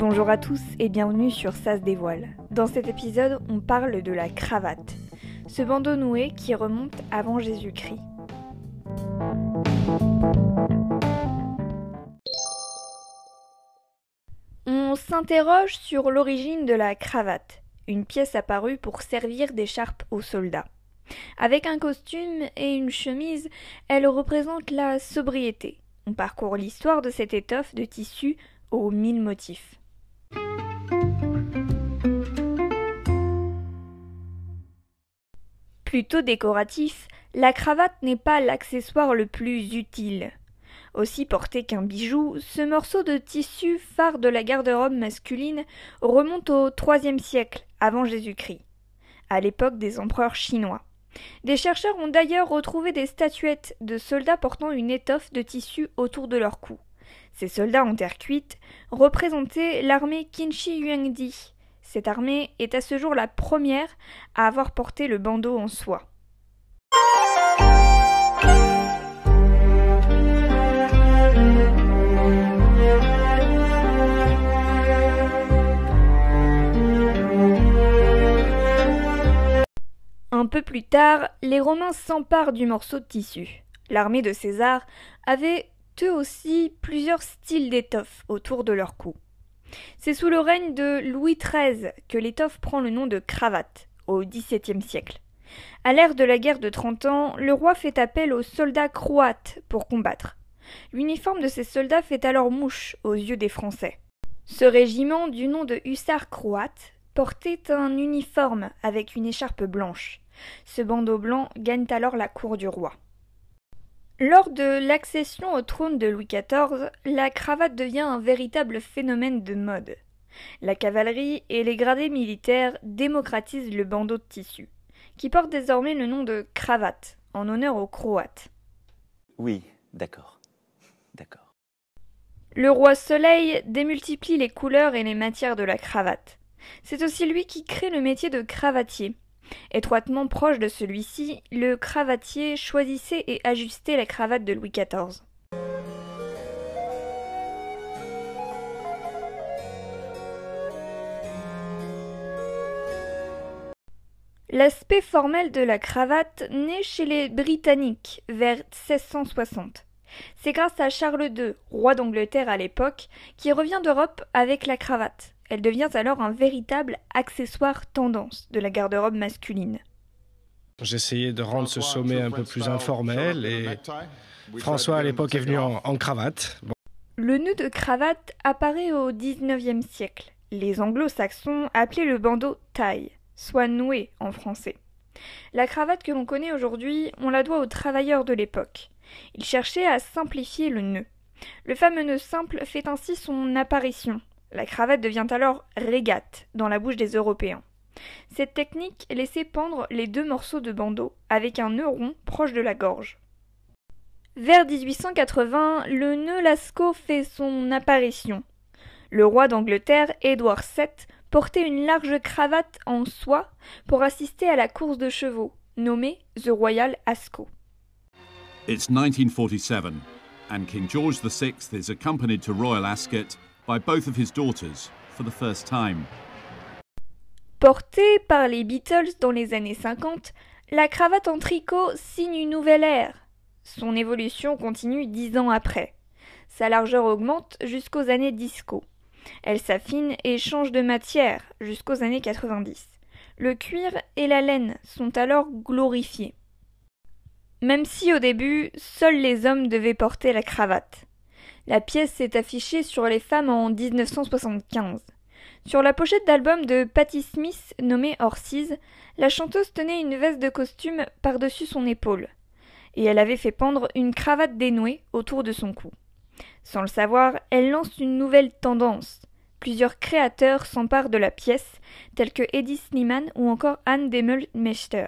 Bonjour à tous et bienvenue sur Ça se dévoile. Dans cet épisode, on parle de la cravate, ce bandeau noué qui remonte avant Jésus-Christ. On s'interroge sur l'origine de la cravate, une pièce apparue pour servir d'écharpe aux soldats. Avec un costume et une chemise, elle représente la sobriété. On parcourt l'histoire de cette étoffe de tissu aux mille motifs. Plutôt décoratif, la cravate n'est pas l'accessoire le plus utile. Aussi porté qu'un bijou, ce morceau de tissu phare de la garde-robe masculine remonte au IIIe siècle avant Jésus-Christ, à l'époque des empereurs chinois. Des chercheurs ont d'ailleurs retrouvé des statuettes de soldats portant une étoffe de tissu autour de leur cou. Ces soldats en terre cuite représentaient l'armée Qinshi Yuangdi. Cette armée est à ce jour la première à avoir porté le bandeau en soie. Un peu plus tard, les Romains s'emparent du morceau de tissu. L'armée de César avait eux aussi plusieurs styles d'étoffe autour de leur cou. C'est sous le règne de Louis XIII que l'étoffe prend le nom de cravate, au XVIIe siècle. À l'ère de la guerre de Trente Ans, le roi fait appel aux soldats croates pour combattre. L'uniforme de ces soldats fait alors mouche aux yeux des Français. Ce régiment, du nom de hussards croates, portait un uniforme avec une écharpe blanche. Ce bandeau blanc gagne alors la cour du roi. Lors de l'accession au trône de Louis XIV, la cravate devient un véritable phénomène de mode. La cavalerie et les gradés militaires démocratisent le bandeau de tissu, qui porte désormais le nom de cravate, en honneur aux Croates. Oui, d'accord. D'accord. Le roi Soleil démultiplie les couleurs et les matières de la cravate. C'est aussi lui qui crée le métier de cravatier, Étroitement proche de celui-ci, le cravatier choisissait et ajustait la cravate de Louis XIV. L'aspect formel de la cravate naît chez les Britanniques vers 1660. C'est grâce à Charles II, roi d'Angleterre à l'époque, qui revient d'Europe avec la cravate. Elle devient alors un véritable accessoire tendance de la garde-robe masculine. J'essayais de rendre ce sommet un peu plus informel et François à l'époque est venu en, cravate. Le nœud de cravate apparaît au XIXe siècle. Les anglo-saxons appelaient le bandeau taille, soit noué en français. La cravate que l'on connaît aujourd'hui, on la doit aux travailleurs de l'époque. Ils cherchaient à simplifier le nœud. Le fameux nœud simple fait ainsi son apparition la cravate devient alors régate dans la bouche des Européens. Cette technique laissait pendre les deux morceaux de bandeau avec un nœud rond proche de la gorge. Vers 1880, le nœud lascaux fait son apparition. Le roi d'Angleterre, Édouard VII, portait une large cravate en soie pour assister à la course de chevaux, nommée The Royal Ascot. It's 1947, and King George VI is accompanied to Royal Ascot by both of his daughters for the first time. Portée par les Beatles dans les années 50, la cravate en tricot signe une nouvelle ère. Son évolution continue dix ans après. Sa largeur augmente jusqu'aux années disco. Elle s'affine et change de matière jusqu'aux années 90. Le cuir et la laine sont alors glorifiés. Même si au début, seuls les hommes devaient porter la cravate. La pièce s'est affichée sur les femmes en 1975. Sur la pochette d'album de Patti Smith nommée Horses, la chanteuse tenait une veste de costume par-dessus son épaule, et elle avait fait pendre une cravate dénouée autour de son cou. Sans le savoir, elle lance une nouvelle tendance. Plusieurs créateurs s'emparent de la pièce, tels que Eddie Snyman ou encore Anne Demel-Mechter.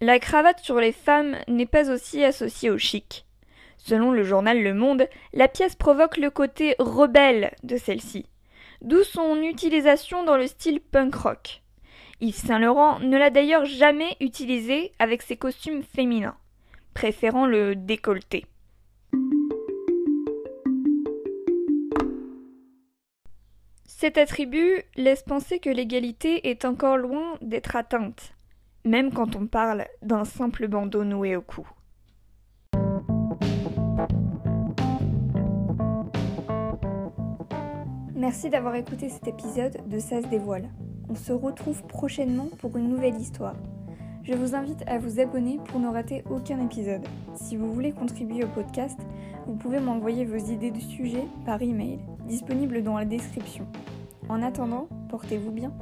La cravate sur les femmes n'est pas aussi associée au chic. Selon le journal Le Monde, la pièce provoque le côté rebelle de celle-ci. d'où son utilisation dans le style punk rock. Yves Saint Laurent ne l'a d'ailleurs jamais utilisé avec ses costumes féminins, préférant le décolleté. Cet attribut laisse penser que l'égalité est encore loin d'être atteinte, même quand on parle d'un simple bandeau noué au cou. Merci d'avoir écouté cet épisode de Ça se. On se retrouve prochainement pour une nouvelle histoire. Je vous invite à vous abonner pour ne rater aucun épisode. Si vous voulez contribuer au podcast, vous pouvez m'envoyer vos idées de sujets par email, disponible dans la description. En attendant, portez-vous bien.